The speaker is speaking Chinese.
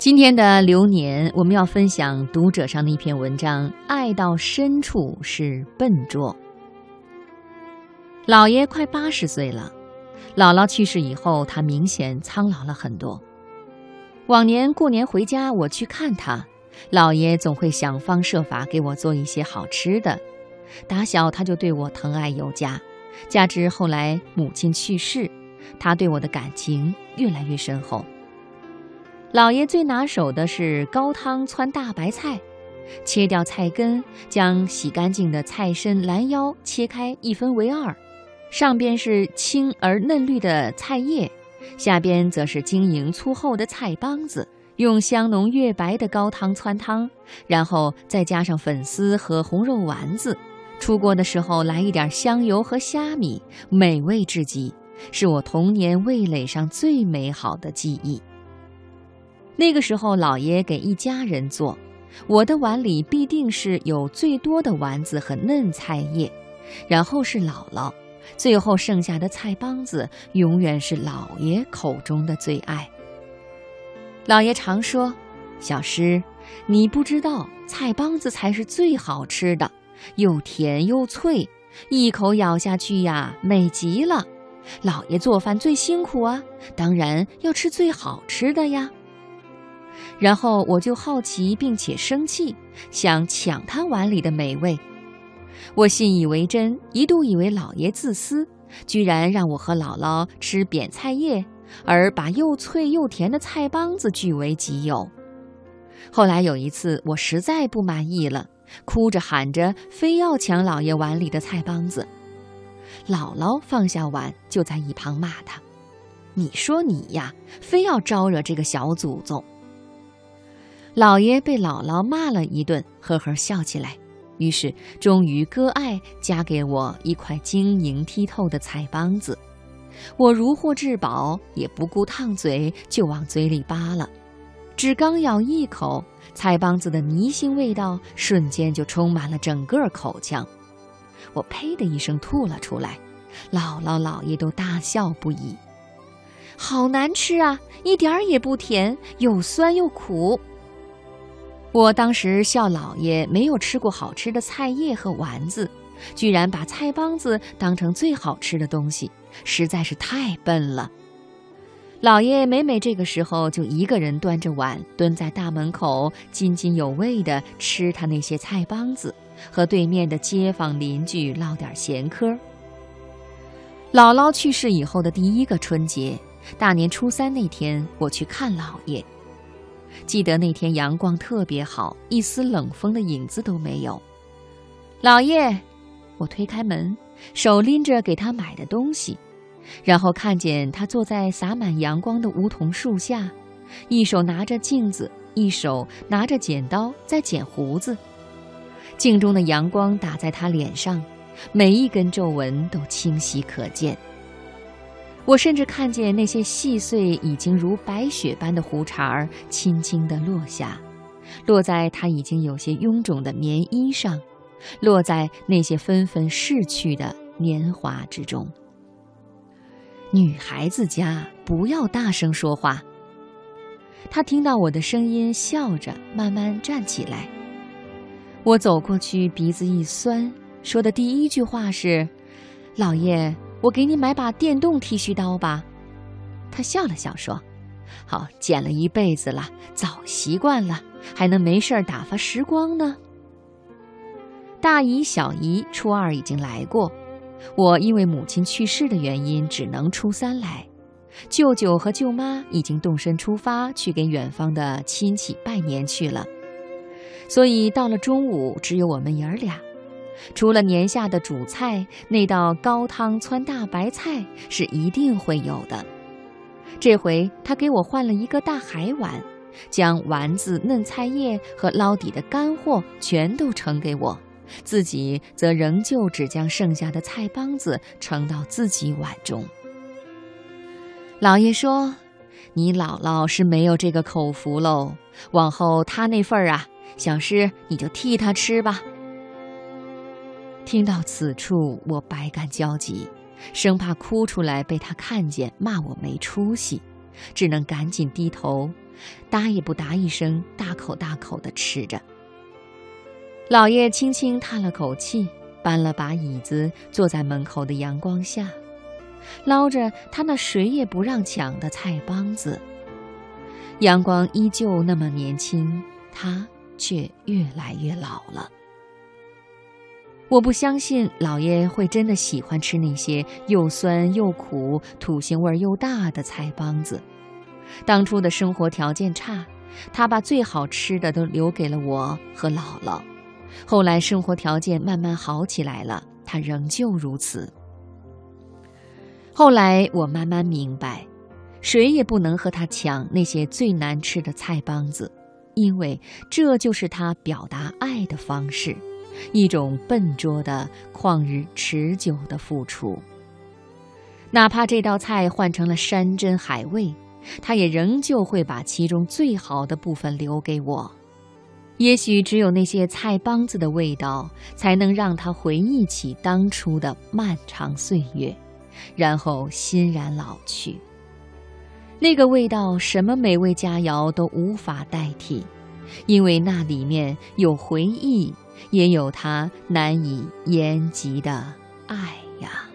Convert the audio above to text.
今天的流年，我们要分享读者上的一篇文章：爱到深处是笨拙。姥爷快八十岁了，姥姥去世以后，他明显苍老了很多。往年过年回家，我去看他，姥爷总会想方设法给我做一些好吃的。打小他就对我疼爱有加，加之后来母亲去世，他对我的感情越来越深厚。老爷最拿手的是高汤汆大白菜，切掉菜根，将洗干净的菜身、拦腰切开一分为二，上边是青而嫩绿的菜叶，下边则是晶莹粗厚的菜帮子，用香浓月白的高汤汆汤，然后再加上粉丝和红肉丸子，出锅的时候来一点香油和虾米，美味至极，是我童年味蕾上最美好的记忆。那个时候，老爷给一家人做，我的碗里必定是有最多的丸子和嫩菜叶，然后是姥姥，最后剩下的菜帮子永远是老爷口中的最爱。老爷常说：“小诗，你不知道菜帮子才是最好吃的，又甜又脆，一口咬下去呀，美极了。老爷做饭最辛苦啊，当然要吃最好吃的呀。”然后我就好奇并且生气，想抢他碗里的美味。我信以为真，一度以为老爷自私，居然让我和姥姥吃扁菜叶，而把又脆又甜的菜帮子据为己有。后来有一次，我实在不满意了，哭着喊着非要抢老爷碗里的菜帮子。姥姥放下碗，就在一旁骂他：“你说你呀，非要招惹这个小祖宗。”老爷被姥姥骂了一顿，呵呵笑起来，于是终于割爱夹给我一块晶莹剔透的菜帮子。我如获至宝，也不顾烫嘴，就往嘴里扒了。只刚咬一口，菜帮子的泥腥味道瞬间就充满了整个口腔。我呸的一声吐了出来，姥姥姥爷都大笑不已。好难吃啊，一点儿也不甜，又酸又苦。我当时笑老爷没有吃过好吃的菜叶和丸子，居然把菜帮子当成最好吃的东西，实在是太笨了。老爷每每这个时候就一个人端着碗蹲在大门口，津津有味地吃他那些菜帮子，和对面的街坊邻居唠点闲嗑。姥姥去世以后的第一个春节，大年初三那天，我去看老爷。记得那天阳光特别好，一丝冷风的影子都没有。老爷，我推开门，手拎着给他买的东西，然后看见他坐在洒满阳光的梧桐树下，一手拿着镜子，一手拿着剪刀在剪胡子。镜中的阳光打在他脸上，每一根皱纹都清晰可见。我甚至看见那些细碎、已经如白雪般的胡茬儿轻轻地落下，落在他已经有些臃肿的棉衣上，落在那些纷纷逝去的年华之中。女孩子家不要大声说话。他听到我的声音，笑着慢慢站起来。我走过去，鼻子一酸，说的第一句话是：“老爷。”我给你买把电动剃须刀吧，他笑了笑说：“好，剪了一辈子了，早习惯了，还能没事儿打发时光呢。”大姨、小姨初二已经来过，我因为母亲去世的原因，只能初三来。舅舅和舅妈已经动身出发去给远方的亲戚拜年去了，所以到了中午，只有我们爷儿俩。除了年下的主菜，那道高汤汆大白菜是一定会有的。这回他给我换了一个大海碗，将丸子、嫩菜叶和捞底的干货全都盛给我，自己则仍旧只将剩下的菜帮子盛到自己碗中。老爷说：“你姥姥是没有这个口福喽，往后她那份儿啊，小诗你就替她吃吧。”听到此处，我百感交集，生怕哭出来被他看见骂我没出息，只能赶紧低头，答也不答一声，大口大口地吃着。老爷轻轻叹了口气，搬了把椅子，坐在门口的阳光下，捞着他那谁也不让抢的菜帮子。阳光依旧那么年轻，他却越来越老了。我不相信老爷会真的喜欢吃那些又酸又苦、土腥味又大的菜帮子。当初的生活条件差，他把最好吃的都留给了我和姥姥。后来生活条件慢慢好起来了，他仍旧如此。后来我慢慢明白，谁也不能和他抢那些最难吃的菜帮子，因为这就是他表达爱的方式。一种笨拙的、旷日持久的付出。哪怕这道菜换成了山珍海味，他也仍旧会把其中最好的部分留给我。也许只有那些菜帮子的味道，才能让他回忆起当初的漫长岁月，然后欣然老去。那个味道，什么美味佳肴都无法代替，因为那里面有回忆。也有他难以言及的爱呀。